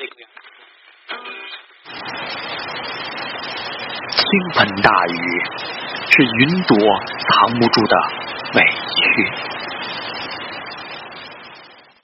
倾盆大雨是云朵藏不住的委屈。